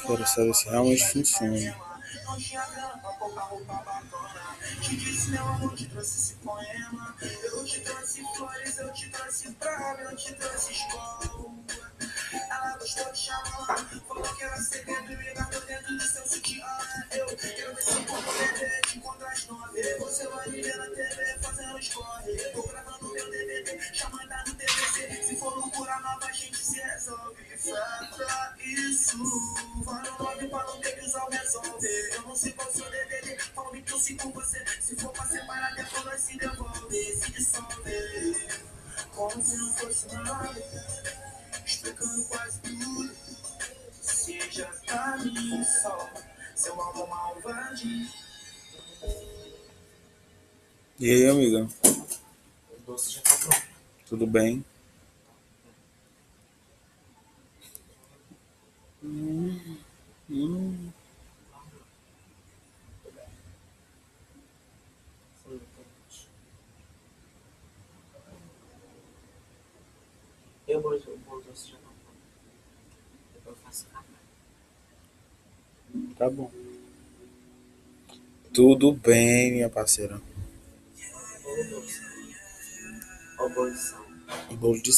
Quero saber se realmente funciona. Te disse, meu amor, te trouxe esse poema. Eu te trouxe flores, eu te trouxe eu te trouxe escola. Ela gostou de chamar, falou que era segredo e me dentro do seu sutiã. Eu eu. Você vai me ver na TV fazendo escorre. Loucura nova, a gente se resolve. Faça isso, no love pra não ter que usar o resolver. Eu não sei qual seu DVD, fala que eu sigo você. Se for pra separar, depois nós se devolve, se dissolve. Como se não fosse nada, explicando quase tudo. Se já tá me só, seu amor malvadinho. E aí, amiga? O doce já tá pronto. Tudo bem? Hum, hum. E o doce pronto. Depois eu faço café. Tá bom. Tudo bem, minha parceira. Ó o bolo de sal. Bolo de